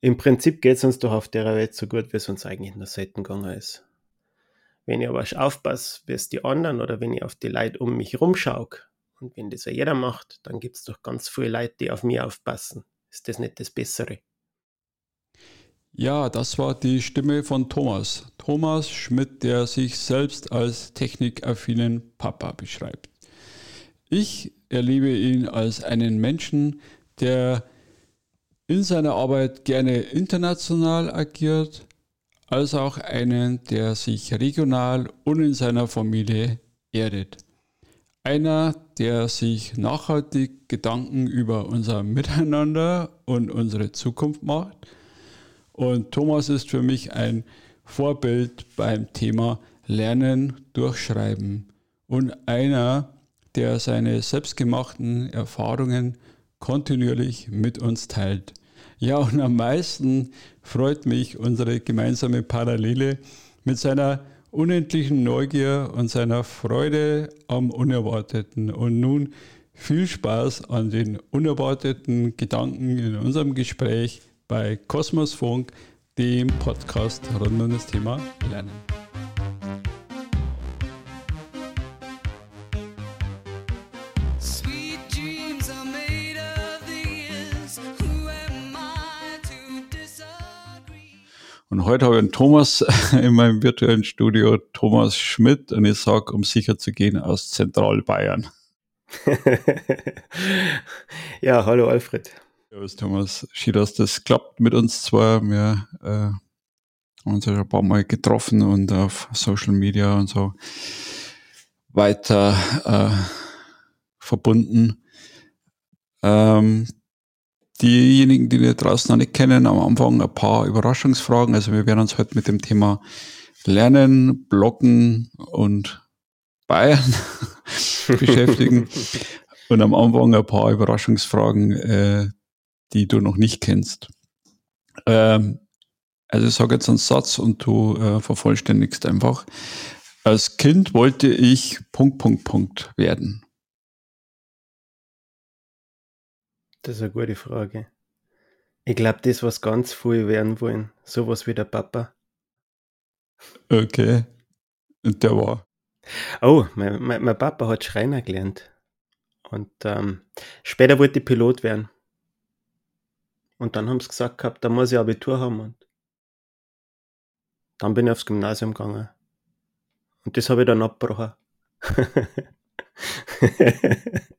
im Prinzip geht es uns doch auf der Welt so gut, wie es uns eigentlich in der selten gegangen ist. Wenn ich aber aufpasse, wie es die anderen oder wenn ich auf die Leute um mich rumschaue und wenn das ja jeder macht, dann gibt es doch ganz viele Leute, die auf mich aufpassen. Ist das nicht das Bessere? Ja, das war die Stimme von Thomas. Thomas Schmidt, der sich selbst als technikaffinen Papa beschreibt. Ich erlebe ihn als einen Menschen, der in seiner Arbeit gerne international agiert, als auch einen, der sich regional und in seiner Familie erdet. Einer, der sich nachhaltig Gedanken über unser Miteinander und unsere Zukunft macht. Und Thomas ist für mich ein Vorbild beim Thema Lernen durch Schreiben und einer, der seine selbstgemachten Erfahrungen kontinuierlich mit uns teilt. Ja, und am meisten freut mich unsere gemeinsame Parallele mit seiner unendlichen Neugier und seiner Freude am Unerwarteten. Und nun viel Spaß an den unerwarteten Gedanken in unserem Gespräch bei Kosmosfunk, dem Podcast rund um das Thema Lernen. Und heute habe ich einen Thomas in meinem virtuellen Studio, Thomas Schmidt, und ich sage, um sicher zu gehen, aus Zentralbayern. ja, hallo Alfred. Ja, Thomas, schön, dass das klappt mit uns zwar. Wir äh, haben uns ja ein paar Mal getroffen und auf Social Media und so weiter äh, verbunden. Ähm, diejenigen, die wir draußen noch nicht kennen, am Anfang ein paar Überraschungsfragen. Also wir werden uns heute mit dem Thema Lernen, Blocken und Bayern beschäftigen. Und am Anfang ein paar Überraschungsfragen, äh, die du noch nicht kennst. Ähm, also ich sage jetzt einen Satz und du äh, vervollständigst einfach. Als Kind wollte ich Punkt, Punkt, Punkt werden. Das ist eine gute Frage. Ich glaube, das, was ganz viele werden wollen, sowas wie der Papa. Okay. Der war. Oh, mein, mein, mein Papa hat Schreiner gelernt. Und ähm, später wollte ich Pilot werden. Und dann haben sie gesagt gehabt, da muss ich Abitur haben. Und dann bin ich aufs Gymnasium gegangen. Und das habe ich dann abgebrochen.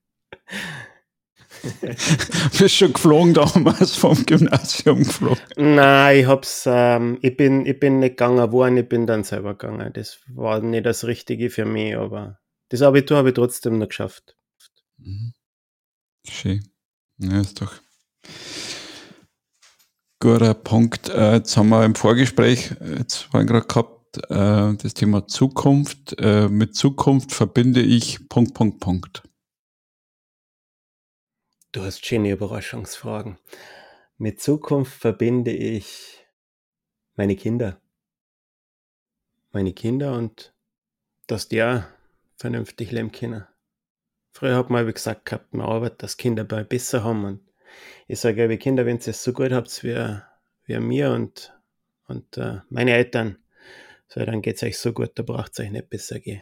Bist schon geflogen damals vom Gymnasium geflogen? Nein, ich hab's, ähm, ich bin, ich bin nicht gegangen worden, ich bin dann selber gegangen. Das war nicht das Richtige für mich, aber das Abitur habe ich trotzdem noch geschafft. Mhm. Schön. Ja, ist doch guter Punkt. Äh, jetzt haben wir im Vorgespräch, jetzt vorhin gerade gehabt, äh, das Thema Zukunft. Äh, mit Zukunft verbinde ich Punkt, Punkt, Punkt. Du hast schöne Überraschungsfragen. Mit Zukunft verbinde ich meine Kinder. Meine Kinder und dass die auch vernünftig leben können. Früher hat man gesagt gehabt, man arbeitet, dass Kinder bei besser haben. Und ich sage, liebe Kinder, wenn ihr es so gut habt wie, wie mir und, und uh, meine Eltern, so, dann geht es euch so gut, da braucht es euch nicht besser gehen.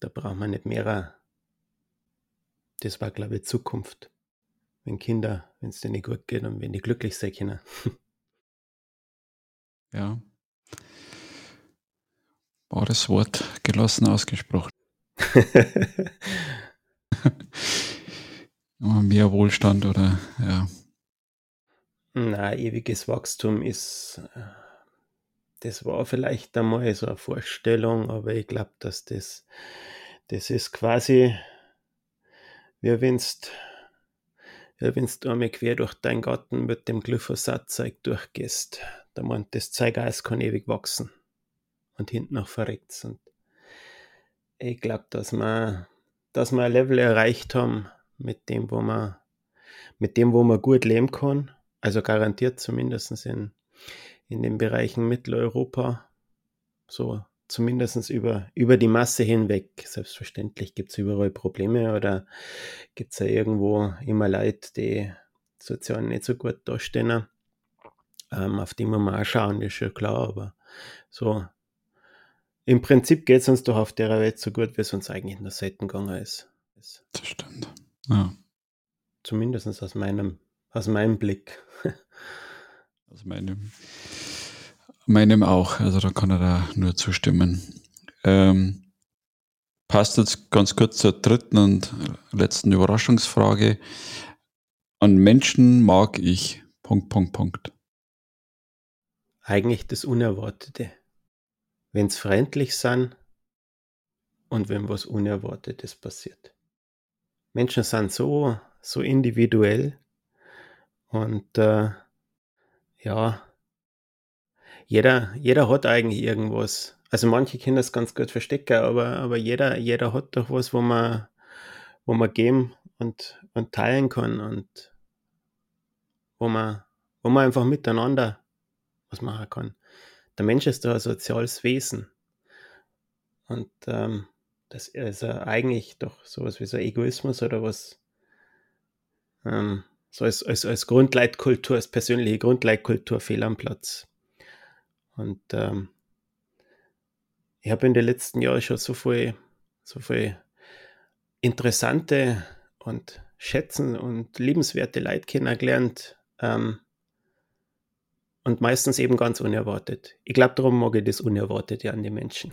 Da braucht man nicht mehr. Das war, glaube ich, Zukunft wenn Kinder, wenn es denen gut geht und wenn die glücklich sein können. Ja. War das Wort gelassen ausgesprochen. Mehr Wohlstand oder ja. Na, ewiges Wachstum ist, äh, das war vielleicht einmal so eine Vorstellung, aber ich glaube, dass das, das ist quasi, wie wenn es wenn du einmal quer durch deinen Garten mit dem Glyphosatzeug durchgehst, dann meint das Zeigeis kann ewig wachsen. Und hinten noch verreckt. Und ich glaube, dass wir, dass wir ein Level erreicht haben, mit dem, wo man, mit dem, wo man gut leben kann. Also garantiert zumindest in, in den Bereichen Mitteleuropa. So zumindest über, über die Masse hinweg. Selbstverständlich gibt es überall Probleme oder gibt es ja irgendwo immer Leute, die sozial nicht so gut dastehen. ähm, auf die wir mal schauen, ist schon klar, aber so im Prinzip geht es uns doch auf der Welt so gut, wie es uns eigentlich in der selten gegangen ist. Das stimmt. Ja. Zumindest aus meinem, aus meinem Blick. aus meinem, meinem auch. Also da kann er da nur zustimmen. Ähm, passt jetzt ganz kurz zur dritten und letzten Überraschungsfrage. An Menschen mag ich. Punkt, Punkt, Punkt. Eigentlich das Unerwartete. Wenn es freundlich sind und wenn was Unerwartetes passiert. Menschen sind so, so individuell und äh, ja, jeder, jeder hat eigentlich irgendwas. Also manche können das ganz gut verstecken, aber, aber jeder, jeder hat doch was, wo man, wo man geben und, und teilen kann und wo man, wo man einfach miteinander was machen kann. Der Mensch ist doch ein soziales Wesen. Und ähm, das ist ja eigentlich doch sowas wie so Egoismus oder was, ähm, so als, als, als Grundleitkultur, als persönliche Grundleitkultur fehl am Platz. Und ähm, ich habe in den letzten Jahren schon so viel, so viel interessante und schätzen und liebenswerte Leute kennengelernt, ähm, und meistens eben ganz unerwartet. Ich glaube, darum mag ich das Unerwartete an den Menschen.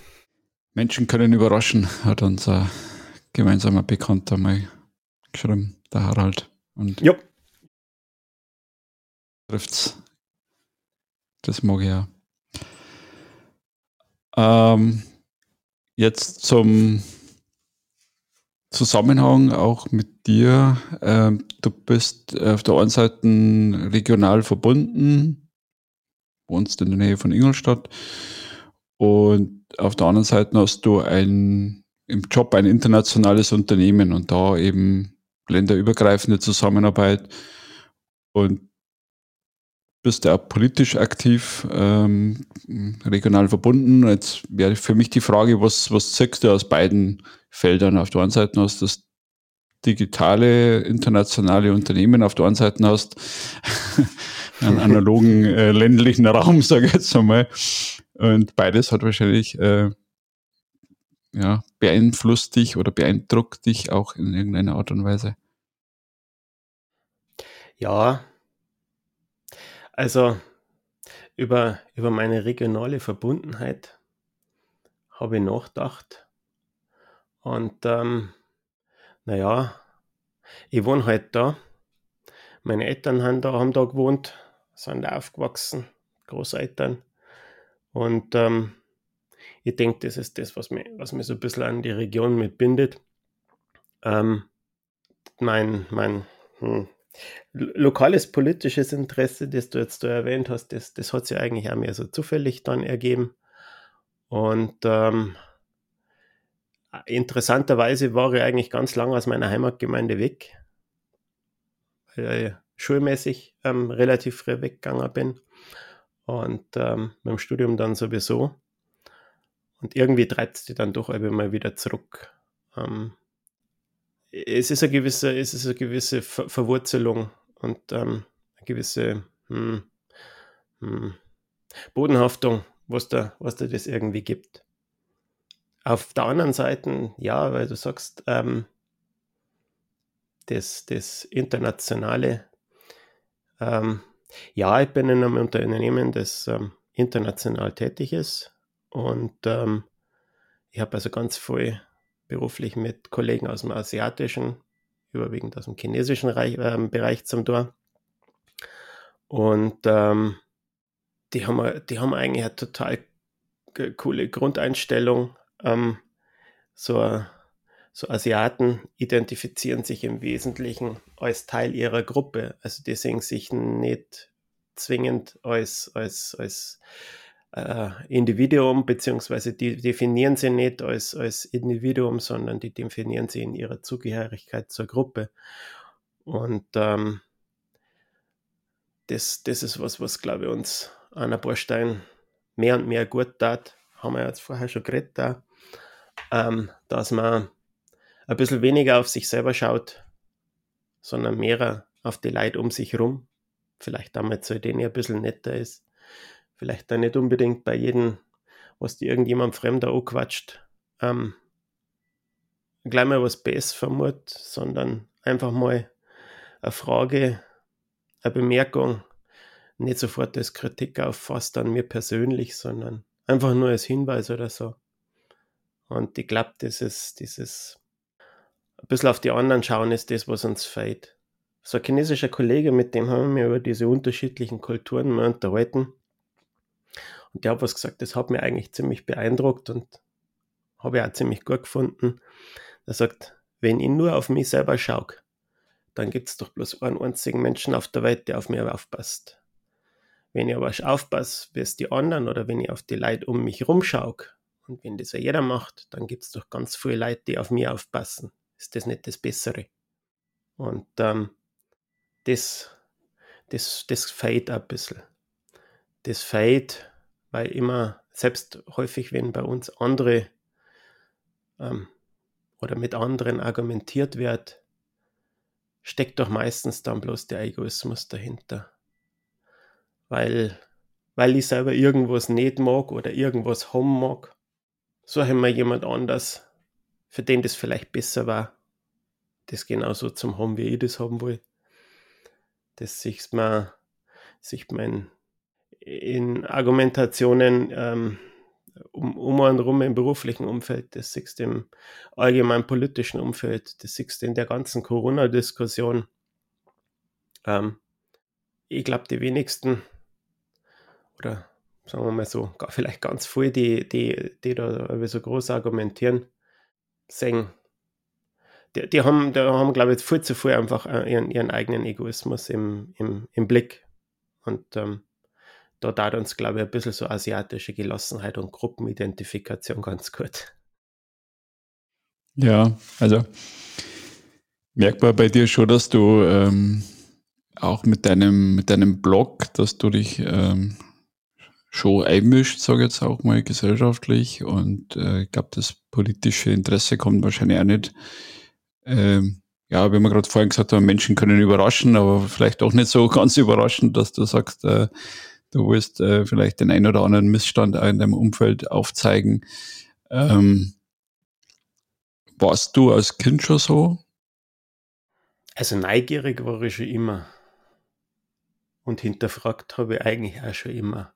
Menschen können überraschen, hat unser gemeinsamer Bekannter mal geschrieben, der Harald. Und ja. trifft's. Das mag ich ja. Ähm, jetzt zum Zusammenhang auch mit dir. Ähm, du bist auf der einen Seite regional verbunden, wohnst in der Nähe von Ingolstadt und auf der anderen Seite hast du ein, im Job ein internationales Unternehmen und da eben länderübergreifende Zusammenarbeit und bist ja auch politisch aktiv, ähm, regional verbunden. Jetzt wäre für mich die Frage, was, was zeigst du aus beiden Feldern? Auf der einen Seite hast du das digitale, internationale Unternehmen, auf der einen Seite hast einen analogen äh, ländlichen Raum, sage ich jetzt einmal. Und beides hat wahrscheinlich äh, ja, beeinflusst dich oder beeindruckt dich auch in irgendeiner Art und Weise. Ja, also über, über meine regionale Verbundenheit habe ich nachgedacht. Und ähm, naja, ich wohne halt da. Meine Eltern haben da, haben da gewohnt sind aufgewachsen, Großeltern. Und ähm, ich denke, das ist das, was mich, was mich so ein bisschen an die Region mitbindet. Ähm, mein mein hm, lokales politisches Interesse, das du jetzt da erwähnt hast, das, das hat sich eigentlich auch mehr so zufällig dann ergeben. Und ähm, interessanterweise war ich eigentlich ganz lange aus meiner Heimatgemeinde weg. Weil schulmäßig ähm, relativ früh weggegangen bin und ähm, dem Studium dann sowieso. Und irgendwie treibt es die dann doch immer wieder zurück. Ähm, es ist eine gewisse, es ist eine gewisse Ver Verwurzelung und ähm, eine gewisse hm, hm, Bodenhaftung, was da, was da das irgendwie gibt. Auf der anderen Seite, ja, weil du sagst, ähm, das, das Internationale ähm, ja, ich bin in einem Unternehmen, das ähm, international tätig ist und ähm, ich habe also ganz viel beruflich mit Kollegen aus dem asiatischen, überwiegend aus dem chinesischen Reich, äh, Bereich zum Tor. Und ähm, die, haben, die haben eigentlich eine total coole Grundeinstellung. Ähm, so so Asiaten identifizieren sich im Wesentlichen als Teil ihrer Gruppe. Also die sehen sich nicht zwingend als, als, als äh, Individuum, beziehungsweise die definieren sie nicht als, als Individuum, sondern die definieren sie in ihrer Zugehörigkeit zur Gruppe. Und ähm, das, das ist was, was glaube ich uns an ein paar Steinen mehr und mehr gut tat. Haben wir jetzt vorher schon geredet, da, ähm, dass man ein bisschen weniger auf sich selber schaut, sondern mehr auf die Leute um sich herum, vielleicht einmal zu denen ein bisschen netter ist. Vielleicht da nicht unbedingt bei jedem, was die irgendjemand Fremder anquatscht, ähm, gleich mal was Besseres vermutet, sondern einfach mal eine Frage, eine Bemerkung, nicht sofort als Kritik auffasst an mir persönlich, sondern einfach nur als Hinweis oder so. Und ich glaube, dieses, dieses ein bisschen auf die anderen schauen ist das, was uns fehlt. So ein chinesischer Kollege, mit dem haben wir über diese unterschiedlichen Kulturen mal unterhalten. Und der hat was gesagt, das hat mich eigentlich ziemlich beeindruckt und habe ich auch ziemlich gut gefunden. Er sagt, wenn ich nur auf mich selber schaue, dann gibt es doch bloß einen einzigen Menschen auf der Welt, der auf mich aufpasst. Wenn ich aber aufpasse, wie es die anderen oder wenn ich auf die Leute um mich rumschaue und wenn das ja jeder macht, dann gibt es doch ganz viele Leute, die auf mich aufpassen. Ist das nicht das Bessere? Und ähm, das, das, das fehlt ein bisschen. Das fehlt, weil immer, selbst häufig, wenn bei uns andere ähm, oder mit anderen argumentiert wird, steckt doch meistens dann bloß der Egoismus dahinter weil, weil ich selber irgendwas nicht mag oder irgendwas haben mag, suche ich mir jemand anders, für den das vielleicht besser war, das genauso zum haben, wie ich das haben will. Das sieht man, sieht man in, Argumentationen ähm, um, um und rum im beruflichen Umfeld, das siehst du im allgemeinen politischen Umfeld, das siehst du in der ganzen Corona-Diskussion. Ähm, ich glaube, die wenigsten oder sagen wir mal so, vielleicht ganz viele, die, die, die da so groß argumentieren, sehen, die, die haben, die haben, glaube ich, viel zu viel einfach äh, ihren, ihren eigenen Egoismus im, im, im Blick. Und ähm, da tat uns, glaube ich, ein bisschen so asiatische Gelassenheit und Gruppenidentifikation ganz gut. Ja, also merkbar bei dir schon, dass du ähm, auch mit deinem, mit deinem Blog, dass du dich ähm, schon einmischt, sage ich jetzt auch mal gesellschaftlich. Und äh, ich glaube, das politische Interesse kommt wahrscheinlich auch nicht. Ähm, ja, wie wir gerade vorhin gesagt haben, Menschen können überraschen, aber vielleicht auch nicht so ganz überraschend, dass du sagst, äh, du willst äh, vielleicht den einen oder anderen Missstand in deinem Umfeld aufzeigen. Ähm, warst du als Kind schon so? Also neugierig war ich schon immer. Und hinterfragt habe ich eigentlich auch schon immer.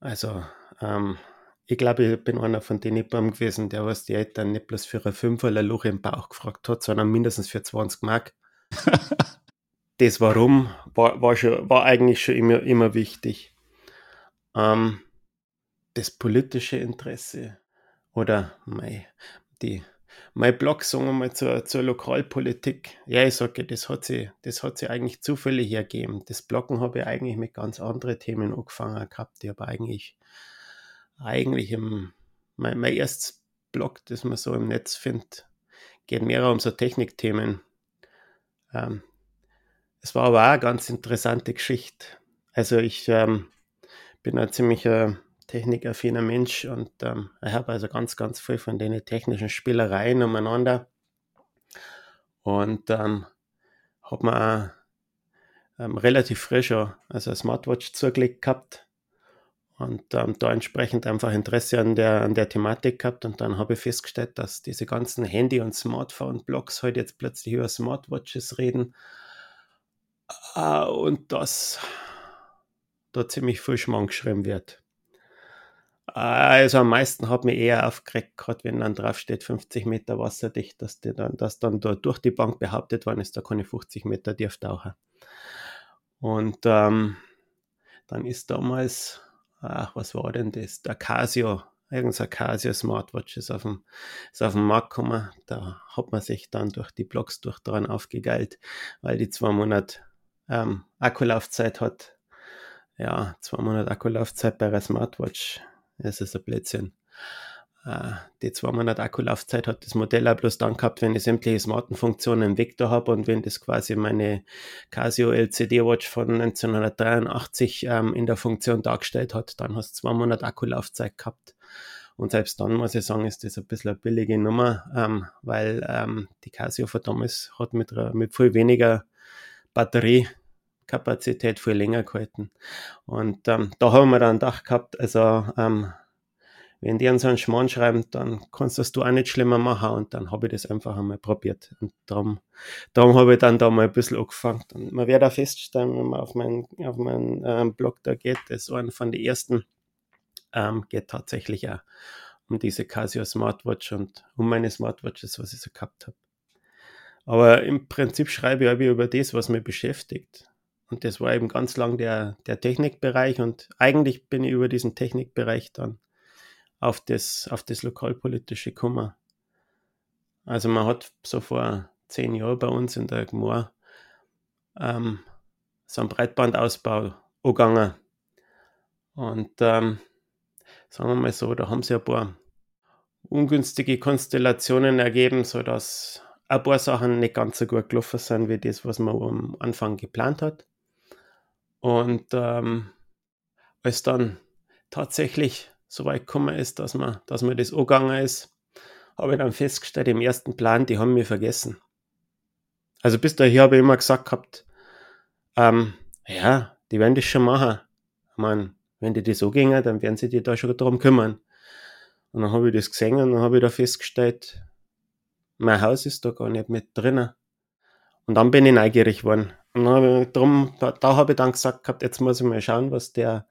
Also, ähm, ich glaube, ich bin einer von den Nippern gewesen, der was die Eltern nicht bloß für ein Fünferler Luch im Bauch gefragt hat, sondern mindestens für 20 Mark. das Warum war, war, schon, war eigentlich schon immer, immer wichtig. Ähm, das politische Interesse oder mei, die, mein Blog, sagen wir mal, zur, zur Lokalpolitik. Ja, ich sage, das hat sie, das hat sie eigentlich zufällig ergeben. Das Bloggen habe ich eigentlich mit ganz anderen Themen angefangen gehabt. Ich habe eigentlich, eigentlich im, mein, mein erstes Blog, das man so im Netz findet, geht mehr um so Technikthemen. Ähm, es war aber auch eine ganz interessante Geschichte. Also ich ähm, bin ein ziemlicher technikaffiner Mensch und ähm, ich habe also ganz, ganz viel von den technischen Spielereien umeinander und ähm, habe mir ähm, relativ frisch also eine Smartwatch zugelegt gehabt und ähm, da entsprechend einfach Interesse an der, an der Thematik gehabt und dann habe ich festgestellt, dass diese ganzen Handy- und Smartphone-Blogs heute halt jetzt plötzlich über Smartwatches reden äh, und dass da ziemlich viel Schmarrn geschrieben wird. Also am meisten hat mich eher aufgeregt, gerade wenn dann drauf steht 50 Meter wasserdicht, dass, die dann, dass dann da durch die Bank behauptet worden ist, da kann ich 50 Meter tief tauchen. Und ähm, dann ist damals, ach, was war denn das? Der Casio, irgendein Casio Smartwatch ist auf dem, ist auf den Markt gekommen. Da hat man sich dann durch die Blogs durch dran aufgegeilt, weil die zwei Monate ähm, Akkulaufzeit hat. Ja, zwei Monate Akkulaufzeit bei einer Smartwatch es ist ein Blödsinn. Äh, die zwei Monate Akkulaufzeit hat das Modell auch bloß dann gehabt, wenn ich sämtliche smarten Funktionen im Vektor habe und wenn das quasi meine Casio LCD Watch von 1983 ähm, in der Funktion dargestellt hat, dann hast du zwei Monate Akkulaufzeit gehabt. Und selbst dann muss ich sagen, ist das ein bisschen eine billige Nummer, ähm, weil ähm, die Casio von damals hat mit, mit viel weniger Batterie Kapazität viel länger gehalten. Und ähm, da haben wir dann gedacht gehabt, also ähm, wenn die an so einen Schmarrn schreiben, dann kannst das du auch nicht schlimmer machen. Und dann habe ich das einfach einmal probiert. Und darum, darum habe ich dann da mal ein bisschen angefangen. Und man wird auch feststellen, wenn man auf meinen, auf meinen ähm, Blog da geht, das ist einer von den ersten, ähm, geht tatsächlich auch um diese Casio Smartwatch und um meine Smartwatches, was ich so gehabt habe. Aber im Prinzip schreibe ich über das, was mich beschäftigt. Und das war eben ganz lang der, der Technikbereich. Und eigentlich bin ich über diesen Technikbereich dann auf das, auf das lokalpolitische gekommen. Also man hat so vor zehn Jahren bei uns in der Gmor ähm, so einen Breitbandausbau angegangen. Und ähm, sagen wir mal so, da haben sie ein paar ungünstige Konstellationen ergeben, sodass ein paar Sachen nicht ganz so gut gelaufen sind wie das, was man am Anfang geplant hat. Und ähm, als dann tatsächlich so weit gekommen ist, dass man, dass man das angegangen ist, habe ich dann festgestellt, im ersten Plan, die haben mich vergessen. Also bis dahin habe ich immer gesagt gehabt, ähm, ja, die werden das schon machen. Ich meine, wenn die das so gingen, dann werden sie die da schon darum kümmern. Und dann habe ich das gesehen und dann habe ich da festgestellt, mein Haus ist da gar nicht mit drinnen. Und dann bin ich neugierig geworden. Und dann drum, da, da habe ich dann gesagt gehabt, jetzt muss ich mal schauen, was der,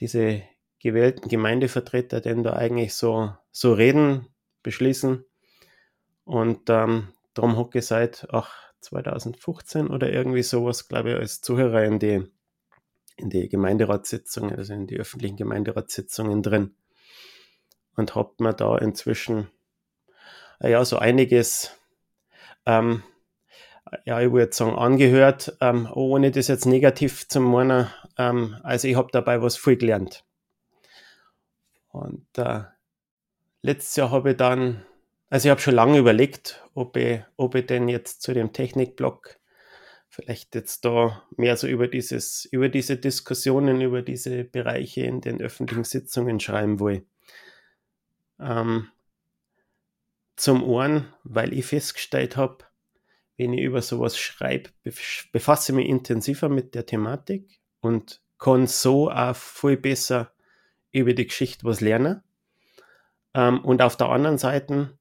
diese gewählten Gemeindevertreter denn da eigentlich so, so reden, beschließen. Und ähm, darum hocke ich seit ach, 2015 oder irgendwie sowas, glaube ich, als Zuhörer in die, in die Gemeinderatssitzungen, also in die öffentlichen Gemeinderatssitzungen drin. Und habe mir da inzwischen ja so einiges, ähm, ja, ich würde sagen, angehört, ähm, ohne das jetzt negativ zu meinen. Ähm, also ich habe dabei was viel gelernt. Und äh, letztes Jahr habe ich dann, also ich habe schon lange überlegt, ob ich, ob ich denn jetzt zu dem Technikblock vielleicht jetzt da mehr so über dieses, über diese Diskussionen, über diese Bereiche in den öffentlichen Sitzungen schreiben will. Ähm, zum einen, weil ich festgestellt habe, wenn ich über sowas schreibe, befasse ich mich intensiver mit der Thematik und kann so auch viel besser über die Geschichte was lernen. Ähm, und auf der anderen Seite,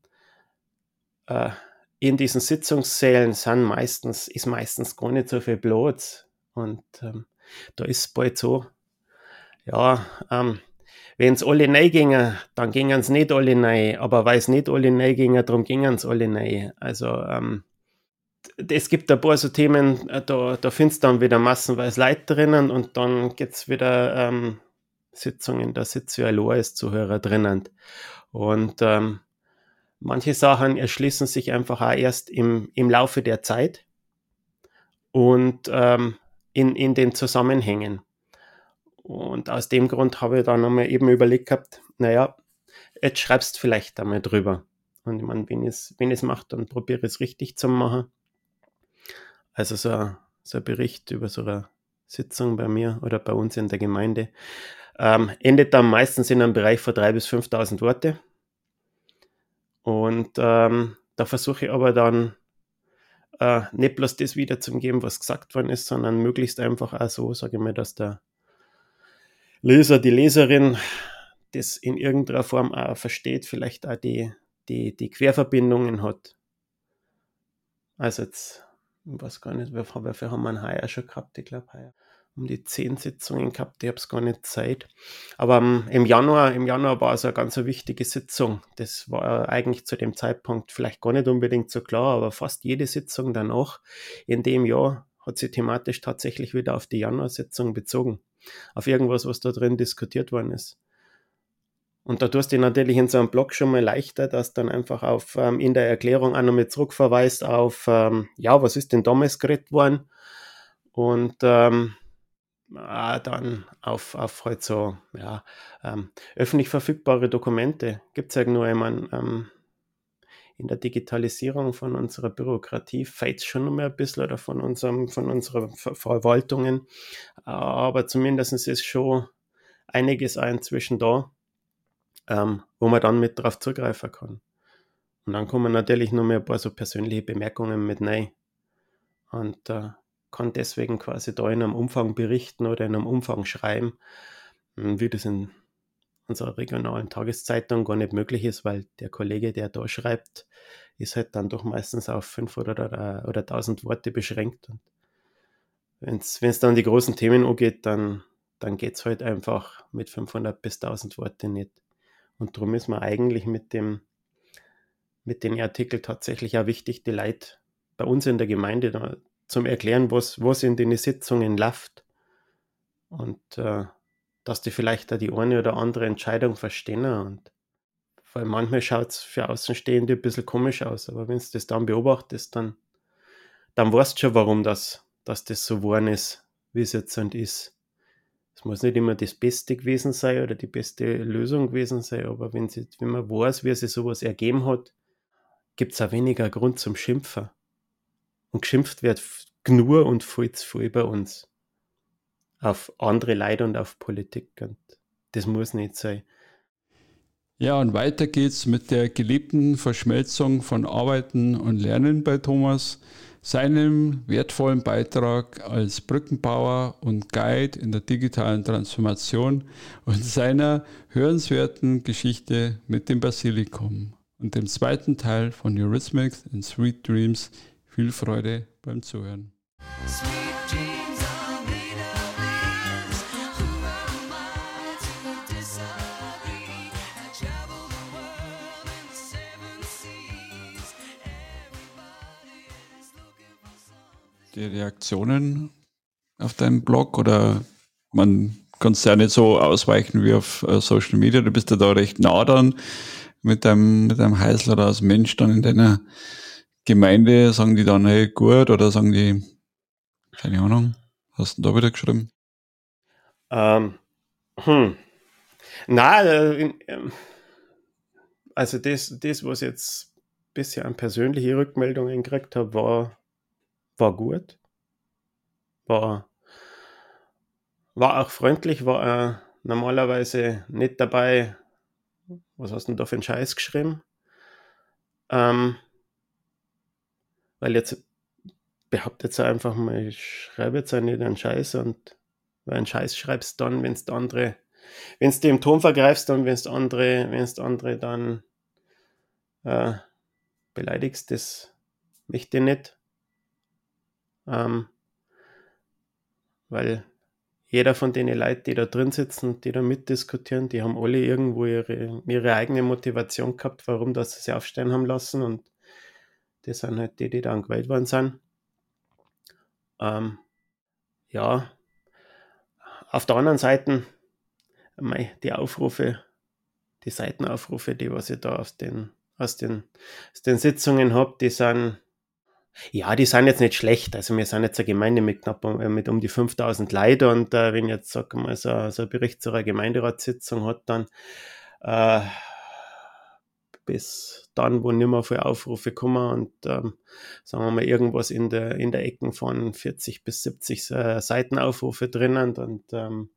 äh, in diesen Sitzungssälen sind meistens, ist meistens gar nicht so viel Platz. Und ähm, da ist es bald so, ja, ähm, wenn es alle neu gingen, dann gingen es nicht alle neu. Aber weil es nicht alle neu gingen, darum gingen es alle neu. Also ähm, es gibt ein paar so Themen, äh, da, da findest du dann wieder massenweise Leute drinnen und dann geht es wieder ähm, Sitzungen, da sitzt ja als Zuhörer drinnen. Und ähm, manche Sachen erschließen sich einfach auch erst im, im Laufe der Zeit und ähm, in, in den Zusammenhängen. Und aus dem Grund habe ich dann nochmal eben überlegt gehabt, naja, jetzt schreibst du vielleicht einmal drüber. Und ich meine, wenn es wenn mache, dann probiere ich es richtig zu machen. Also so, so ein Bericht über so eine Sitzung bei mir oder bei uns in der Gemeinde ähm, endet dann meistens in einem Bereich von 3.000 bis 5.000 Worte. Und ähm, da versuche ich aber dann äh, nicht bloß das wiederzugeben, was gesagt worden ist, sondern möglichst einfach auch so, sage ich mal, dass der Leser, die Leserin das in irgendeiner Form auch versteht, vielleicht auch die, die, die Querverbindungen hat. Also jetzt, ich weiß gar nicht, viel haben wir einen Haier schon gehabt? Ich glaube, Haier um die zehn Sitzungen gehabt, ich habe es gar nicht Zeit. Aber um, ähm, im Januar, im Januar war es eine ganz wichtige Sitzung. Das war eigentlich zu dem Zeitpunkt vielleicht gar nicht unbedingt so klar, aber fast jede Sitzung danach in dem Jahr hat sich thematisch tatsächlich wieder auf die Januarsitzung bezogen. Auf irgendwas, was da drin diskutiert worden ist. Und da tust du natürlich in so einem Blog schon mal leichter, dass dann einfach auf ähm, in der Erklärung auch nochmal zurückverweist auf, ähm, ja, was ist denn damals geredet worden? Und ähm, äh, dann auf, auf halt so ja, ähm, öffentlich verfügbare Dokumente. Gibt es ja nur einmal ähm, in der Digitalisierung von unserer Bürokratie fehlt es schon noch mehr ein bisschen oder von, unserem, von unseren Ver Verwaltungen. Aber zumindest ist schon einiges inzwischen da, ähm, wo man dann mit drauf zugreifen kann. Und dann kommen natürlich noch mehr ein paar so persönliche Bemerkungen mit rein. Und äh, kann deswegen quasi da in einem Umfang berichten oder in einem Umfang schreiben, hm, wie das in unserer regionalen Tageszeitung gar nicht möglich ist, weil der Kollege, der da schreibt, ist halt dann doch meistens auf 500 oder, oder 1000 Worte beschränkt. Und wenn es dann die großen Themen angeht, dann, dann geht es halt einfach mit 500 bis 1000 Worte nicht. Und darum ist mir eigentlich mit dem, mit den Artikeln tatsächlich auch wichtig, die Leute bei uns in der Gemeinde da zum Erklären, was, was in den Sitzungen läuft. Und äh, dass die vielleicht da die eine oder andere Entscheidung verstehen. Und weil manchmal schaut es für Außenstehende ein bisschen komisch aus, aber wenn du das dann beobachtest, dann, dann weißt du schon, warum das, dass das so geworden ist, wie es jetzt und ist. Es muss nicht immer das Beste gewesen sein oder die beste Lösung gewesen sein, aber wenn, sie, wenn man weiß, wie sich sowas ergeben hat, gibt es auch weniger Grund zum Schimpfen. Und geschimpft wird nur und viel zu viel bei uns. Auf andere Leute und auf Politik. Und das muss nicht sein. Ja, und weiter geht's mit der gelebten Verschmelzung von Arbeiten und Lernen bei Thomas, seinem wertvollen Beitrag als Brückenbauer und Guide in der digitalen Transformation und seiner hörenswerten Geschichte mit dem Basilikum und dem zweiten Teil von Eurythmics and Sweet Dreams viel Freude beim Zuhören. Die Reaktionen auf deinem Blog oder man kann es ja nicht so ausweichen wie auf äh, Social Media, du bist ja da recht nah dann mit deinem, mit deinem Heißler oder als Mensch dann in deiner Gemeinde, sagen die dann, hey, gut, oder sagen die, keine Ahnung, hast du da wieder geschrieben? Ähm, hm. Na, äh, ähm, also das, das, was jetzt bisher an persönliche Rückmeldungen gekriegt habe, war, war gut. War, war auch freundlich, war äh, normalerweise nicht dabei. Was hast du denn da für einen Scheiß geschrieben? Ähm, weil jetzt behauptet es einfach mal, ich schreibe jetzt auch nicht einen Scheiß und weil einen Scheiß schreibst dann, wenn es andere, wenn es dem Ton vergreifst und wenn es andere, wenn es andere dann äh, beleidigst, das möchte ich nicht. Ähm, weil jeder von den Leuten, die da drin sitzen, die da mitdiskutieren, die haben alle irgendwo ihre, ihre eigene Motivation gehabt, warum das sie sich aufstehen haben lassen und das sind halt die, die dann gewählt worden sind. Ähm, ja, auf der anderen Seite, die Aufrufe, die Seitenaufrufe, die was ich da aus den, aus den, aus den Sitzungen habe, die sind, ja, die sind jetzt nicht schlecht. Also wir sind jetzt eine Gemeinde mit knapp äh, mit um die 5000 Leuten und äh, wenn jetzt, sag mal, so, so ein Bericht zu einer Gemeinderatssitzung hat, dann äh, bis dann, wo nicht mehr viele Aufrufe kommen und ähm, sagen wir mal irgendwas in der, in der Ecken von 40 bis 70 äh, Seitenaufrufe drinnen und ähm,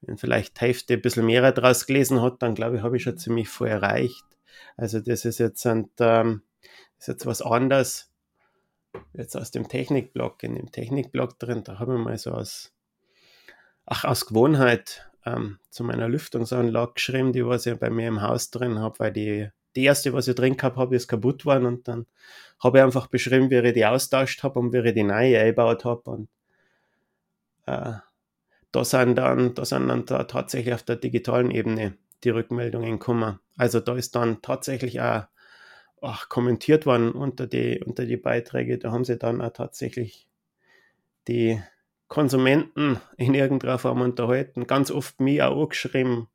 wenn vielleicht Hälfte ein bisschen mehr draus gelesen hat, dann glaube ich, habe ich schon ziemlich viel erreicht. Also das ist jetzt, ein, ähm, ist jetzt was anderes. Jetzt aus dem Technikblock, in dem Technikblock drin, da habe ich mal so aus, ach, aus Gewohnheit ähm, zu meiner Lüftungsanlage geschrieben, die was ich bei mir im Haus drin habe, weil die die erste, was ich drin gehabt habe, ist kaputt worden und dann habe ich einfach beschrieben, wie ich die austauscht habe und wie ich die neue eingebaut habe und äh, da sind dann, da sind dann da tatsächlich auf der digitalen Ebene die Rückmeldungen gekommen. Also da ist dann tatsächlich auch ach, kommentiert worden unter die, unter die Beiträge. Da haben sie dann auch tatsächlich die Konsumenten in irgendeiner Form unterhalten. Ganz oft mir auch geschrieben,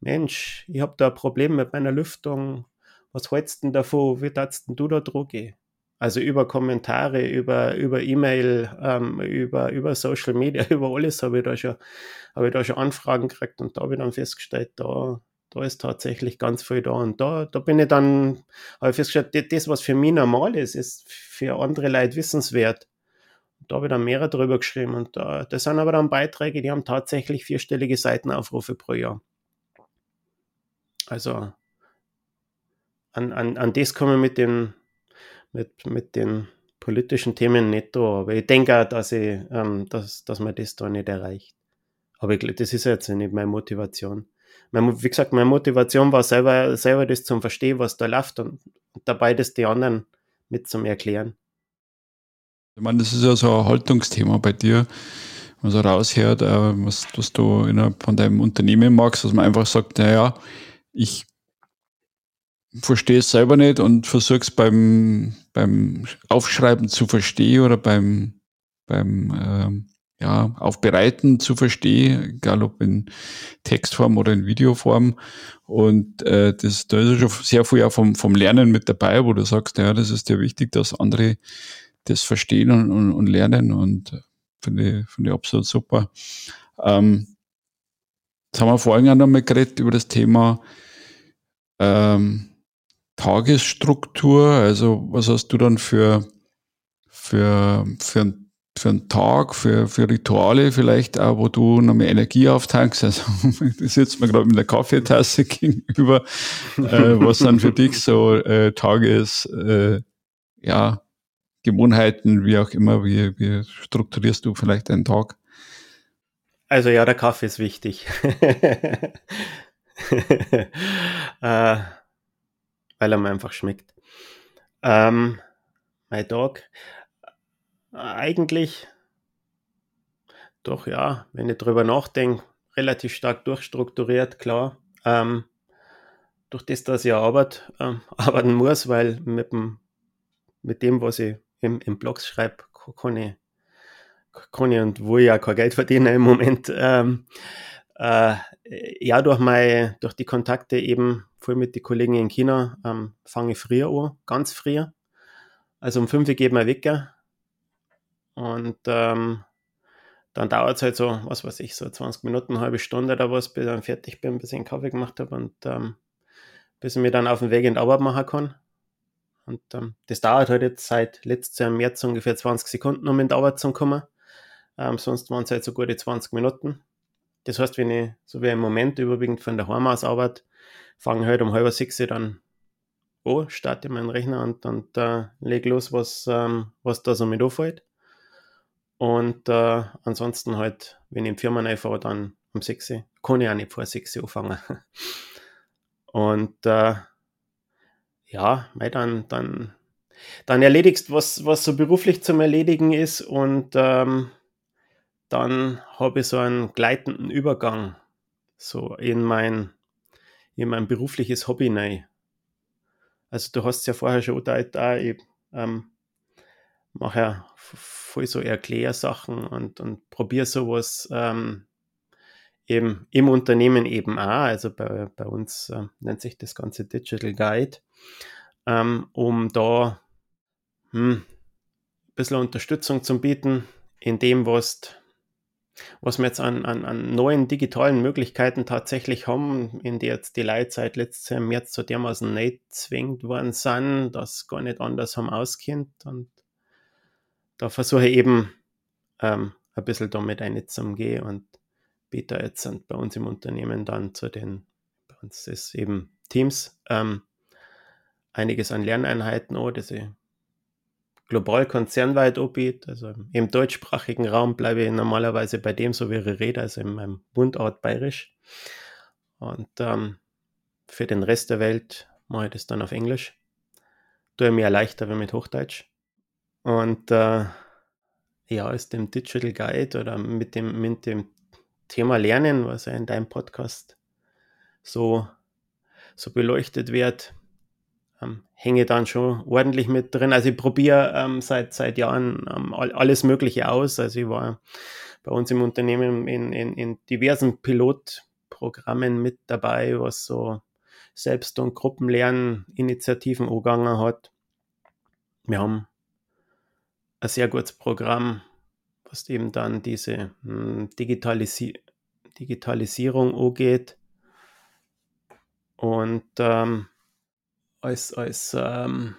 Mensch, ich habe da ein Problem mit meiner Lüftung, was hältst denn davon, wie darfst du da drucken? Also über Kommentare, über, über E-Mail, ähm, über, über Social Media, über alles habe ich da schon, habe ich da schon Anfragen gekriegt und da habe ich dann festgestellt, da, da ist tatsächlich ganz viel da. Und da, da bin ich dann, habe ich festgestellt, das, was für mich normal ist, ist für andere Leute wissenswert. Da habe ich dann mehrere drüber geschrieben und da, das sind aber dann Beiträge, die haben tatsächlich vierstellige Seitenaufrufe pro Jahr. Also an, an, an das kommen mit den, mit, mit den politischen Themen nicht da. Aber ich denke auch, dass, ich, ähm, dass, dass man das da nicht erreicht. Aber ich, das ist jetzt nicht meine Motivation. Wie gesagt, meine Motivation war selber, selber das zum Verstehen, was da läuft und, dabei das die anderen mit zum Erklären. Ich meine, das ist ja so ein Haltungsthema bei dir, was er raushört, äh, was, was du von deinem Unternehmen magst, dass man einfach sagt, naja, ich verstehe es selber nicht und versuche es beim, beim Aufschreiben zu verstehen oder beim, beim ähm, ja, Aufbereiten zu verstehen, egal ob in Textform oder in Videoform. Und äh, das, da ist schon sehr viel auch vom, vom Lernen mit dabei, wo du sagst, ja, das ist dir wichtig, dass andere das verstehen und, und, und lernen und äh, finde ich, finde ich absolut super. Ähm, jetzt haben wir vorhin auch noch mal geredet über das Thema ähm, Tagesstruktur. Also was hast du dann für, für, für, für einen Tag, für, für Rituale vielleicht auch, wo du noch mehr Energie auftankst? Also du sitzt mir gerade mit der Kaffeetasse gegenüber. äh, was dann für dich so äh, Tages, äh, ja, Gewohnheiten, wie auch immer, wie, wie strukturierst du vielleicht deinen Tag? Also ja, der Kaffee ist wichtig. äh, weil er mir einfach schmeckt. Ähm, mein Tag, eigentlich, doch ja, wenn ich drüber nachdenke, relativ stark durchstrukturiert, klar. Ähm, durch das, dass ich Arbeit, ähm, arbeiten muss, weil mit, dem, mit dem, was ich im, im Blogs schreibe, kann ich, kann ich und wo ich ja kein Geld verdiene im Moment, ähm, äh, ja, durch, mein, durch die Kontakte eben voll mit den Kollegen in China ähm, fange ich früher an, ganz früher. Also um 5 Uhr geht mein Wecker und ähm, dann dauert es halt so, was weiß ich, so 20 Minuten, eine halbe Stunde oder was, bis ich dann fertig bin, bis ich einen Kaffee gemacht habe und ähm, bis ich mir dann auf den Weg in die Arbeit machen kann. Und ähm, das dauert halt jetzt seit letztes Jahr März ungefähr 20 Sekunden, um in die Arbeit zu kommen. Ähm, sonst waren es halt so gute 20 Minuten. Das heißt, wenn ich, so wie im Moment überwiegend von der Heim aus arbeite, fange halt um halb sechs dann an, starte meinen Rechner und dann äh, lege los, was, ähm, was da so mit auffällt. Und äh, ansonsten halt, wenn ich in die Firma reinfahre, dann um 6 Uhr, kann ich auch nicht vor 6 Uhr anfangen. Und äh, ja, dann, dann, dann erledigst, was, was so beruflich zum Erledigen ist und ähm, dann habe ich so einen gleitenden Übergang so in mein, in mein berufliches Hobby rein. Also du hast es ja vorher schon gesagt, ich ähm, mache ja voll so Erklärsachen und, und probiere sowas ähm, eben im Unternehmen eben auch. Also bei, bei uns äh, nennt sich das Ganze Digital Guide, ähm, um da hm, ein bisschen Unterstützung zu bieten in dem, was was wir jetzt an, an, an neuen digitalen Möglichkeiten tatsächlich haben, in der jetzt die Leute seit im März so dermaßen nicht zwingt worden sind, das gar nicht anders haben auskennt. Und da versuche ich eben ähm, ein bisschen damit einzugehen und biete jetzt bei uns im Unternehmen dann zu den, bei uns ist eben Teams, ähm, einiges an Lerneinheiten an, das ich global konzernweit anbietet. Also im deutschsprachigen Raum bleibe ich normalerweise bei dem, so wie ich rede, also in meinem Mundart bayerisch. Und ähm, für den Rest der Welt mache ich das dann auf Englisch. Tue mir leichter wie mit Hochdeutsch. Und äh, ja, aus dem Digital Guide oder mit dem, mit dem Thema Lernen, was ja in deinem Podcast so, so beleuchtet wird, ähm, hänge dann schon ordentlich mit drin. Also ich probiere ähm, seit, seit Jahren ähm, alles Mögliche aus. Also ich war bei uns im Unternehmen in, in, in diversen Pilotprogrammen mit dabei, was so Selbst- und Gruppenlerninitiativen angegangen hat. Wir haben ein sehr gutes Programm, was eben dann diese hm, Digitalisi Digitalisierung angeht. Und ähm, als, als ähm,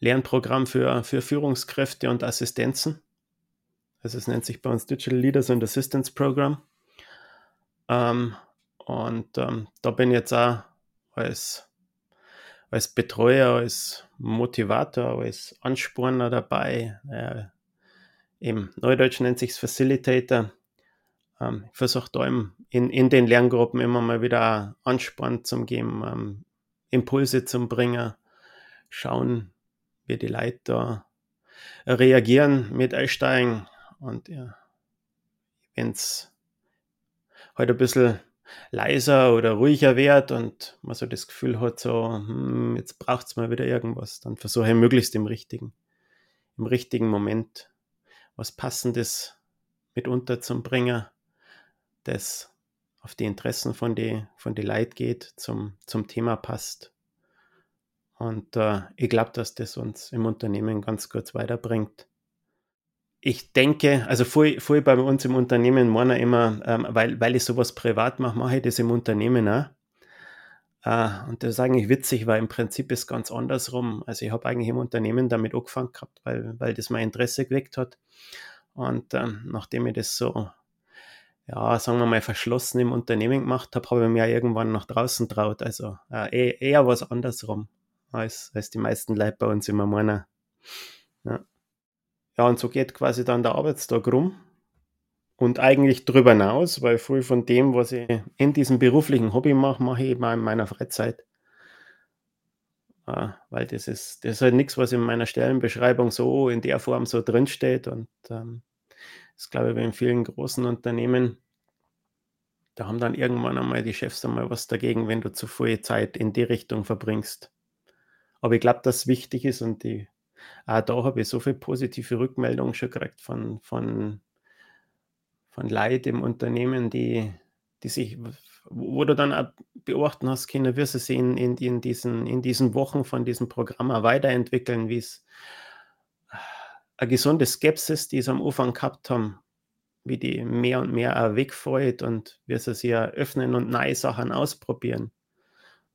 Lernprogramm für, für Führungskräfte und Assistenzen. Also es nennt sich bei uns Digital Leaders and Assistance Program. Ähm, und ähm, da bin ich jetzt auch als, als Betreuer, als Motivator, als Ansporner dabei. Äh, Im Neudeutsch nennt sich Facilitator. Ähm, ich versuche da im, in, in den Lerngruppen immer mal wieder Ansporn zu geben, ähm, Impulse zu bringen, schauen, wie die Leute da reagieren mit einsteigen. Und ja, wenn es heute ein bisschen leiser oder ruhiger wird und man so das Gefühl hat, so, hm, jetzt braucht es mal wieder irgendwas, dann versuche ich möglichst im richtigen, im richtigen Moment was Passendes mit unterzubringen, das auf die Interessen von die, von die Leute geht, zum, zum Thema passt. Und äh, ich glaube, dass das uns im Unternehmen ganz kurz weiterbringt ich denke, also vorher, vorher bei uns im Unternehmen meine immer, ähm, weil, weil ich sowas privat mache, mache ich das im Unternehmen auch. Äh, und das ist eigentlich witzig, weil im Prinzip ist es ganz andersrum. Also ich habe eigentlich im Unternehmen damit angefangen gehabt, weil, weil das mein Interesse geweckt hat. Und ähm, nachdem ich das so, ja, sagen wir mal, verschlossen im Unternehmen gemacht habe, habe ich mir irgendwann nach draußen traut. Also äh, eher was andersrum, als, als die meisten Leute bei uns immer meinen. Ja. Und so geht quasi dann der Arbeitstag rum. Und eigentlich drüber hinaus, weil viel von dem, was ich in diesem beruflichen Hobby mache, mache ich eben in meiner Freizeit. Äh, weil das ist, das ist halt nichts, was in meiner Stellenbeschreibung so in der Form so drinsteht. Und ähm, das glaube ich bei vielen großen Unternehmen, da haben dann irgendwann einmal die Chefs einmal was dagegen, wenn du zu viel Zeit in die Richtung verbringst. Aber ich glaube, dass wichtig ist und die auch da habe ich so viele positive Rückmeldungen schon gekriegt von, von, von Leuten im Unternehmen, die, die sich, wo du dann auch beobachten hast können, wie sie sich in, in, in, diesen, in diesen Wochen von diesem Programm auch weiterentwickeln, wie es eine gesunde Skepsis, die sie am Anfang gehabt haben, wie die mehr und mehr auch wegfällt und wie sie sich öffnen und neue Sachen ausprobieren.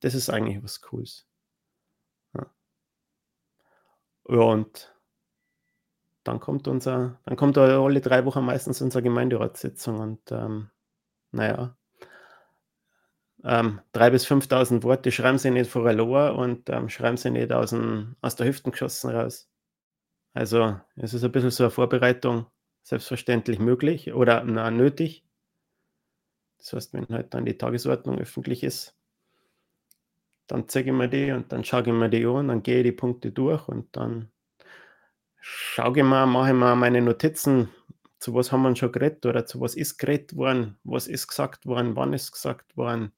Das ist eigentlich was Cooles. Ja, und dann kommt unser, dann kommt alle drei Wochen meistens unsere Gemeinderatssitzung und ähm, naja, ähm, 3.000 bis 5.000 Worte schreiben sie nicht vor Lohr und ähm, schreiben sie nicht aus, dem, aus der Hüften geschossen raus. Also es ist ein bisschen so eine Vorbereitung selbstverständlich möglich oder na, nötig. Das heißt, wenn halt dann die Tagesordnung öffentlich ist, dann zeige ich mir die und dann schaue ich mir die an, dann gehe ich die Punkte durch und dann schaue ich mal, mache ich mal meine Notizen, zu was haben wir schon geredet oder zu was ist geredet worden, was ist gesagt worden, wann ist gesagt worden,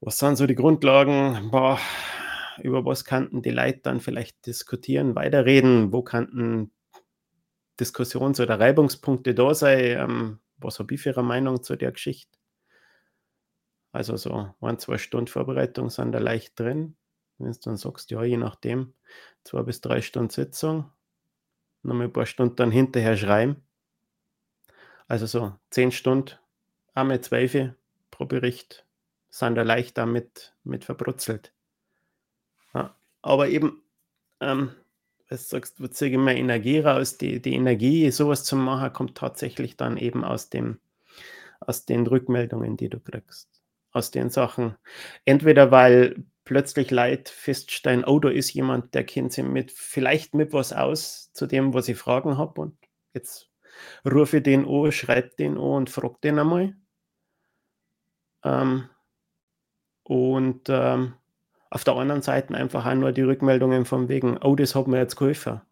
was sind so die Grundlagen, boah, über was könnten die Leute dann vielleicht diskutieren, weiterreden, wo könnten Diskussions- oder Reibungspunkte da sein, ähm, was habe ich für eine Meinung zu der Geschichte. Also so ein, zwei Stunden Vorbereitung sind da leicht drin. Wenn du dann sagst, ja, je nachdem, zwei bis drei Stunden Sitzung, nochmal ein paar Stunden dann hinterher schreiben. Also so zehn Stunden, einmal zwölf pro Bericht, sind da leicht damit mit verbrutzelt. Ja, aber eben, ähm, was sagst du, ziehe ich mehr Energie raus? Die, die Energie, sowas zu machen, kommt tatsächlich dann eben aus dem, aus den Rückmeldungen, die du kriegst aus den Sachen. Entweder weil plötzlich Leute feststellen, oh, da ist jemand, der kennt sich mit, vielleicht mit was aus zu dem, was ich Fragen habe und jetzt rufe ich den an, schreibe den an und frage den einmal. Ähm, und ähm, auf der anderen Seite einfach auch nur die Rückmeldungen von wegen, oh, das hat mir jetzt geholfen.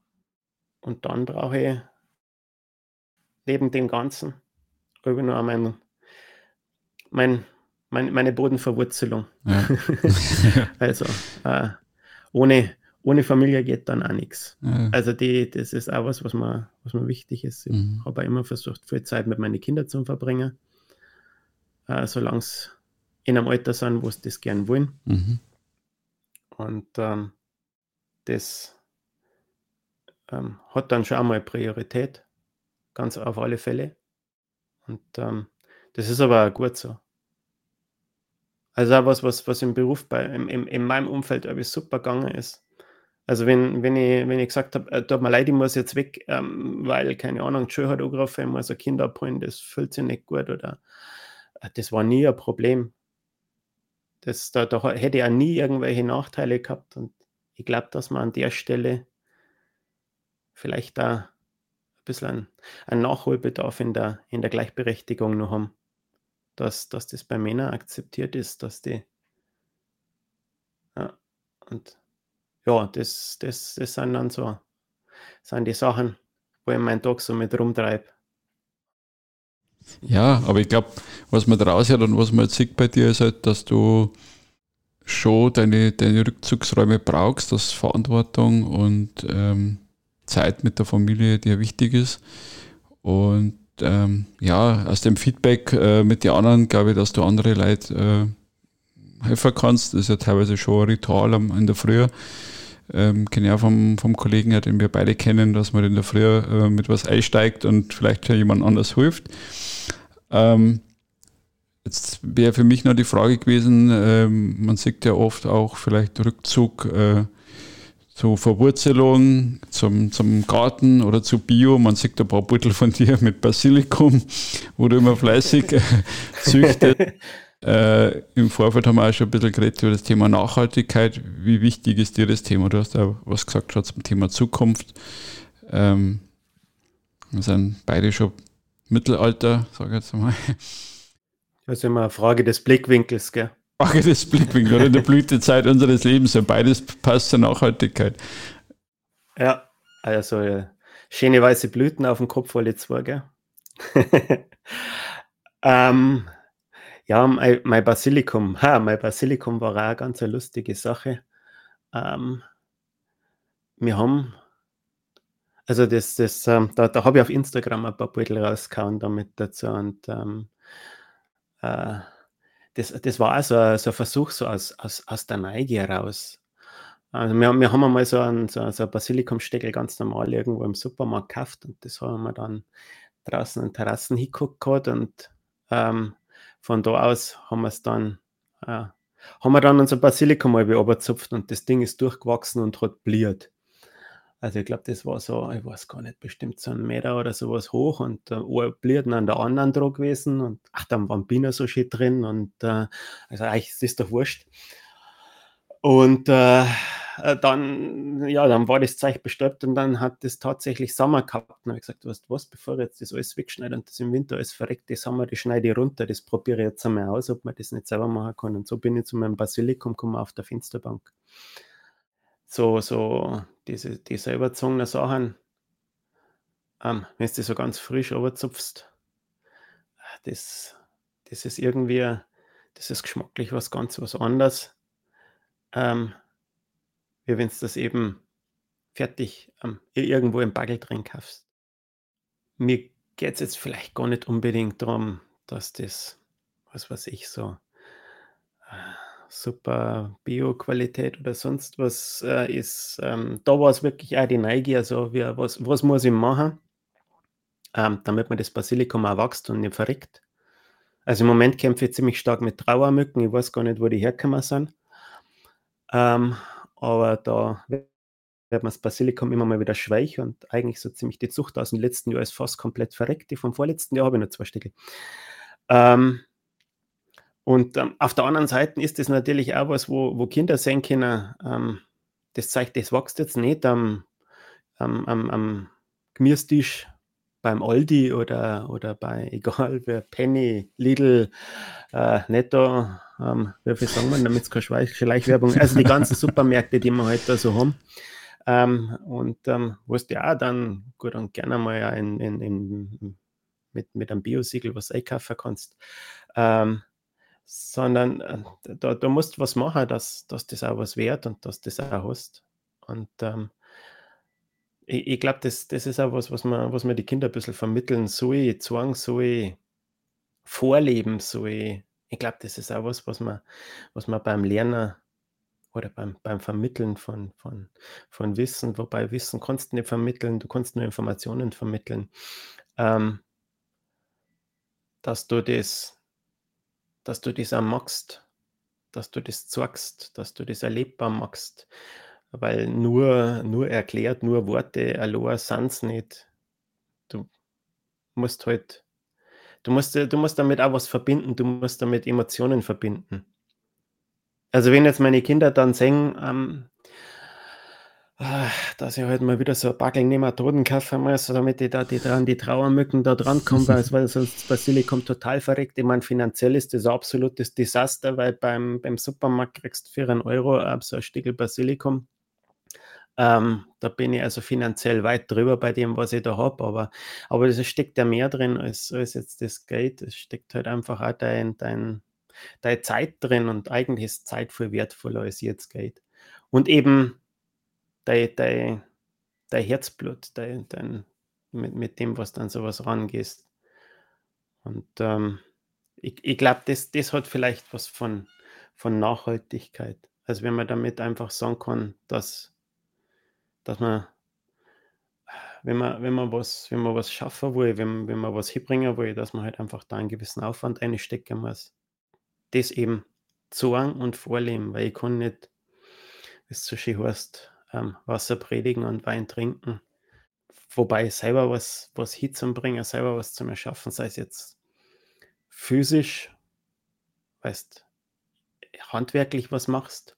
Und dann brauche ich neben dem Ganzen irgendwie nur mein, mein mein, meine Bodenverwurzelung. Ja. also äh, ohne, ohne Familie geht dann auch nichts. Ja. Also die, das ist auch was, was mir, was mir wichtig ist. Ich mhm. habe immer versucht, viel Zeit mit meinen Kindern zu verbringen, äh, solange sie in einem Alter sind, wo sie das gern wollen. Mhm. Und ähm, das ähm, hat dann schon einmal Priorität, ganz auf alle Fälle. Und ähm, das ist aber auch gut so. Also auch was, was, was im Beruf bei, im, im, in meinem Umfeld irgendwie super gegangen ist. Also wenn, wenn ich, wenn ich gesagt habe, äh, tut mir leid, ich muss jetzt weg, ähm, weil, keine Ahnung, die Schule hat angerufen, ich muss ein Kind abholen, das fühlt sich nicht gut oder äh, das war nie ein Problem. das, da, da hätte ich auch nie irgendwelche Nachteile gehabt. Und ich glaube, dass man an der Stelle vielleicht da ein bisschen einen, Nachholbedarf in der, in der Gleichberechtigung noch haben. Dass, dass das bei Männern akzeptiert ist, dass die. Ja, und ja, das, das, das sind dann so sind die Sachen, wo ich meinen Tag so mit rumtreibe. Ja, aber ich glaube, was man daraus hört und was man jetzt sieht bei dir, ist halt, dass du schon deine, deine Rückzugsräume brauchst, dass Verantwortung und ähm, Zeit mit der Familie dir wichtig ist. Und ähm, ja, aus dem Feedback äh, mit den anderen glaube ich, dass du andere Leute äh, helfen kannst. Das ist ja teilweise schon ein Ritual in der Früh. Ähm, kenne auch vom, vom Kollegen, den wir beide kennen, dass man in der Früh äh, mit was einsteigt und vielleicht jemand anders hilft. Ähm, jetzt wäre für mich noch die Frage gewesen, ähm, man sieht ja oft auch vielleicht Rückzug äh, zur Verwurzelung, zum, zum Garten oder zu Bio. Man sieht ein paar Beutel von dir mit Basilikum, wo du immer fleißig züchtest. Äh, Im Vorfeld haben wir auch schon ein bisschen geredet über das Thema Nachhaltigkeit. Wie wichtig ist dir das Thema? Du hast ja was gesagt schon zum Thema Zukunft. Ähm, wir sind beide schon Mittelalter, sage ich jetzt mal. Das ist immer eine Frage des Blickwinkels, gell? Frage des Blickwinkels oder der Blütezeit unseres Lebens. Und beides passt zur Nachhaltigkeit. Ja, also äh, schöne weiße Blüten auf dem Kopf, alle zwei, gell? ähm, ja, mein, Basilikum, ha, mein Basilikum war auch eine ganz lustige Sache. Ähm, wir haben also das, das, ähm, da, da habe ich auf Instagram ein paar Beutel rausgehauen damit dazu und ähm, äh, das, das war so ein, so ein Versuch so aus, aus, aus der Neige heraus. Also wir, wir haben einmal so einen, so, so Basilikumsteckel ganz normal irgendwo im Supermarkt gekauft und das haben wir dann draußen in Terrassen hingeguckt und ähm, von da aus haben wir es dann, äh, haben wir dann unser Basilikum mal beobachtet und das Ding ist durchgewachsen und hat bliert. Also ich glaube, das war so, ich weiß gar nicht, bestimmt so ein Meter oder sowas hoch und äh, ein Blüten an der anderen dran gewesen und ach, dann waren Bienen so schön drin und äh, also eigentlich ist doch wurscht. Und äh, äh, dann, ja, dann war das Zeug bestäubt und dann hat das tatsächlich Sommer gehabt. Und habe ich gesagt, weißt du was, bevor ich jetzt das alles wegschneide und das im Winter alles verreckt, das Sommer, das schneide ich runter, das probiere ich jetzt einmal aus, ob man das nicht selber machen kann. Und so bin ich zu meinem Basilikum gekommen auf der Fensterbank so, so diese, die selber gezogenen Sachen, ähm, wenn du die so ganz frisch überzupfst, das, das ist irgendwie, das ist geschmacklich was ganz was anderes, ähm, wie wenn du das eben fertig ähm, irgendwo im Bagel drin kaufst. Mir geht es jetzt vielleicht gar nicht unbedingt darum, dass das, was weiß ich, so äh, super Bio-Qualität oder sonst was äh, ist. Ähm, da war es wirklich auch die Neugier, also wie, was, was muss ich machen, ähm, damit man das Basilikum auch wächst und nicht verreckt. Also im Moment kämpfe ich ziemlich stark mit Trauermücken, ich weiß gar nicht, wo die hergekommen sind. Ähm, aber da wird man das Basilikum immer mal wieder schweich und eigentlich so ziemlich die Zucht aus dem letzten Jahr ist fast komplett verreckt. Die vom vorletzten Jahr habe ich nur zwei Stücke. Ähm, und ähm, auf der anderen Seite ist das natürlich auch was, wo, wo Kinder sehen können, ähm, das zeigt, das wächst jetzt nicht am, am, am, am Gemüstisch beim Aldi oder, oder bei, egal wer, Penny, Lidl, äh, Netto, ähm, wie viel sagen wir, damit es keine Schleichwerbung, also die ganzen Supermärkte, die wir heute halt so haben. Ähm, und ähm, wo du ja dann gut und gerne mal in, in, in, mit, mit einem Biosiegel was einkaufen kannst. Ähm, sondern äh, da, da musst du was machen, dass, dass das auch was wert und dass das auch hast. Und ähm, ich, ich glaube, das, das ist auch was, was man, was man die Kinder ein bisschen vermitteln soll, Zwang soll, Vorleben soll. Ich glaube, das ist auch was, was man, was man beim Lernen oder beim, beim Vermitteln von, von, von Wissen, wobei Wissen kannst du nicht vermitteln, du kannst nur Informationen vermitteln, ähm, dass du das dass du das auch magst, dass du das zeigst, dass du das erlebbar machst. Weil nur, nur erklärt, nur Worte allein sind es nicht. Du musst halt, du musst, du musst damit auch was verbinden, du musst damit Emotionen verbinden. Also wenn jetzt meine Kinder dann sehen, ähm, dass ich halt mal wieder so ein Backel Nematoden kaufen muss, damit ich da die, dran, die Trauermücken da dran kommen, weil, sonst Basilikum total verreckt. Ich meine, finanziell ist das ein absolutes Desaster, weil beim, beim Supermarkt kriegst du für einen Euro so ein Stückel Basilikum. Ähm, da bin ich also finanziell weit drüber bei dem, was ich da habe, aber, aber es steckt ja mehr drin als, als jetzt das Geld. Es steckt halt einfach auch dein, dein, deine Zeit drin und eigentlich ist Zeit viel wertvoller als jetzt Geld. Und eben dein, dein, dein Herzblut, dein, dein, mit, mit dem, was dann sowas rangehst. Und ähm, ich, ich glaube, das, das hat vielleicht was von, von Nachhaltigkeit. Also wenn man damit einfach sagen kann, dass, dass man, wenn man, wenn man was, wenn man was schaffen will, wenn, wenn man was hinbringen will, dass man halt einfach da einen gewissen Aufwand einstecken muss. Das eben sagen und vorleben, weil ich kann nicht, wie es so schön heißt, ähm, Wasser predigen und Wein trinken. Wobei selber was, was hinzubringen, selber was zu erschaffen, sei es jetzt physisch, weißt, handwerklich was machst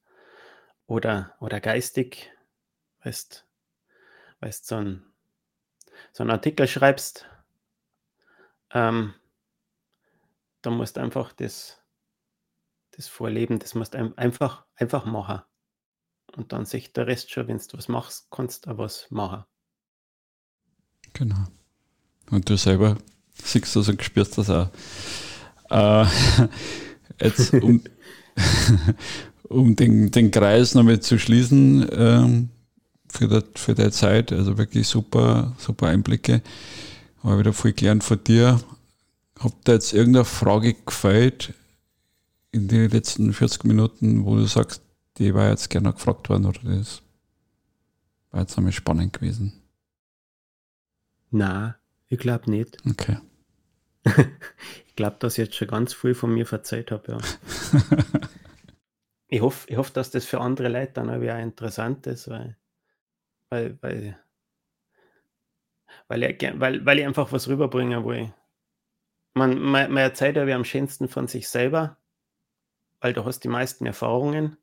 oder, oder geistig, weißt, weißt so, ein, so einen Artikel schreibst, ähm, da musst du einfach das, das Vorleben, das musst du einfach, einfach machen. Und dann sich der Rest schon, wenn du was machst, kannst du was machen. Genau. Und du selber siehst das und spürst das auch. Äh, jetzt, um, um den, den Kreis nochmal zu schließen ähm, für, der, für deine Zeit, also wirklich super, super Einblicke. Habe wieder viel gelernt von dir. Habt da jetzt irgendeine Frage gefällt in den letzten 40 Minuten, wo du sagst, die war jetzt gerne gefragt worden oder das war jetzt einmal spannend gewesen? Na, ich glaube nicht. Okay. ich glaube, dass ich jetzt schon ganz viel von mir verzeiht habe, ja. ich hoffe, ich hoff, dass das für andere Leute dann auch wieder interessant ist, weil, weil, weil, weil, ich, weil, weil ich einfach was rüberbringen will. Man, man, man erzählt ja wie am schönsten von sich selber, weil du hast die meisten Erfahrungen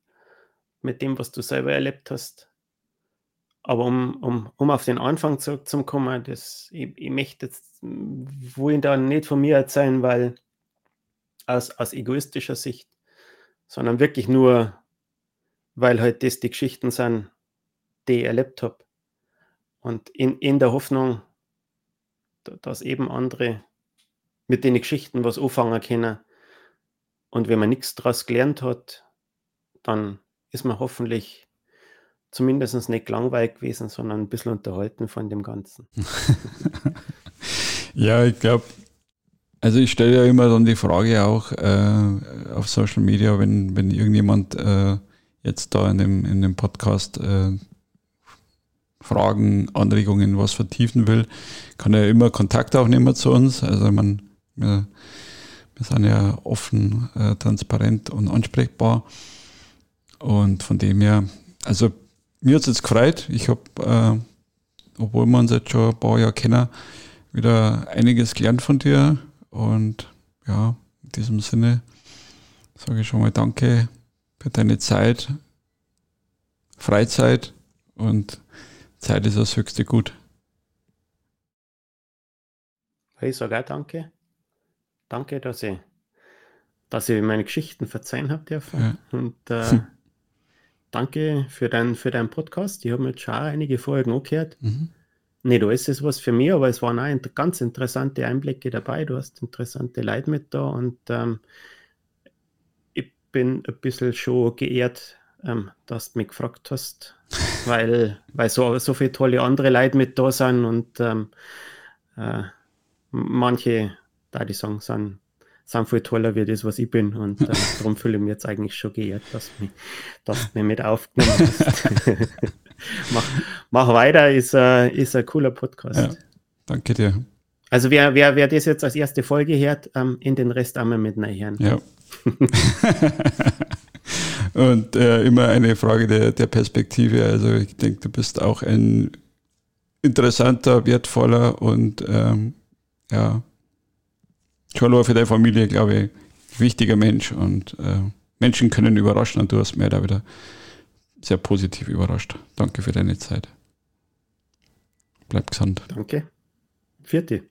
mit dem, was du selber erlebt hast. Aber um, um, um auf den Anfang zurückzukommen, das, ich, ich möchte jetzt wohin da nicht von mir erzählen, weil aus, aus egoistischer Sicht, sondern wirklich nur, weil halt das die Geschichten sind, die ich erlebt habe. Und in, in der Hoffnung, dass eben andere mit den Geschichten was anfangen können. Und wenn man nichts daraus gelernt hat, dann ist man hoffentlich zumindest nicht langweilig gewesen, sondern ein bisschen unterhalten von dem Ganzen. ja, ich glaube, also ich stelle ja immer dann die Frage auch äh, auf Social Media, wenn, wenn irgendjemand äh, jetzt da in dem, in dem Podcast äh, Fragen, Anregungen, was vertiefen will, kann er immer Kontakt aufnehmen zu uns. Also man, wir, wir sind ja offen, äh, transparent und ansprechbar. Und von dem her, also mir hat es jetzt gefreut. Ich habe, äh, obwohl wir uns jetzt schon ein paar Jahre kennen, wieder einiges gelernt von dir. Und ja, in diesem Sinne sage ich schon mal Danke für deine Zeit, Freizeit und Zeit ist das höchste Gut. Ich sage auch Danke. Danke, dass ich, dass ich meine Geschichten verzeihen habe dürfen. Ja. Und äh, danke für, dein, für deinen Podcast. Ich habe mir jetzt schon einige Folgen angehört. Mhm. Nicht alles ist was für mich, aber es waren auch ganz interessante Einblicke dabei. Du hast interessante Leute mit da und ähm, ich bin ein bisschen schon geehrt, ähm, dass du mich gefragt hast, weil, weil so, so viele tolle andere Leute mit da sind und ähm, äh, manche, da die sagen, sind sind viel toller wie das, was ich bin. Und äh, darum fühle ich mich jetzt eigentlich schon geehrt, dass du mich, dass mich mit aufgenommen hast. mach, mach weiter, ist, äh, ist ein cooler Podcast. Ja, danke dir. Also wer, wer, wer das jetzt als erste Folge hört, ähm, in den Rest einmal mit hören. Ja. Und äh, immer eine Frage der, der Perspektive. Also ich denke, du bist auch ein interessanter, wertvoller und ähm, ja, nur für deine Familie, glaube ich, wichtiger Mensch und äh, Menschen können überraschen und du hast mir da wieder sehr positiv überrascht. Danke für deine Zeit. Bleib gesund. Danke. Vierte.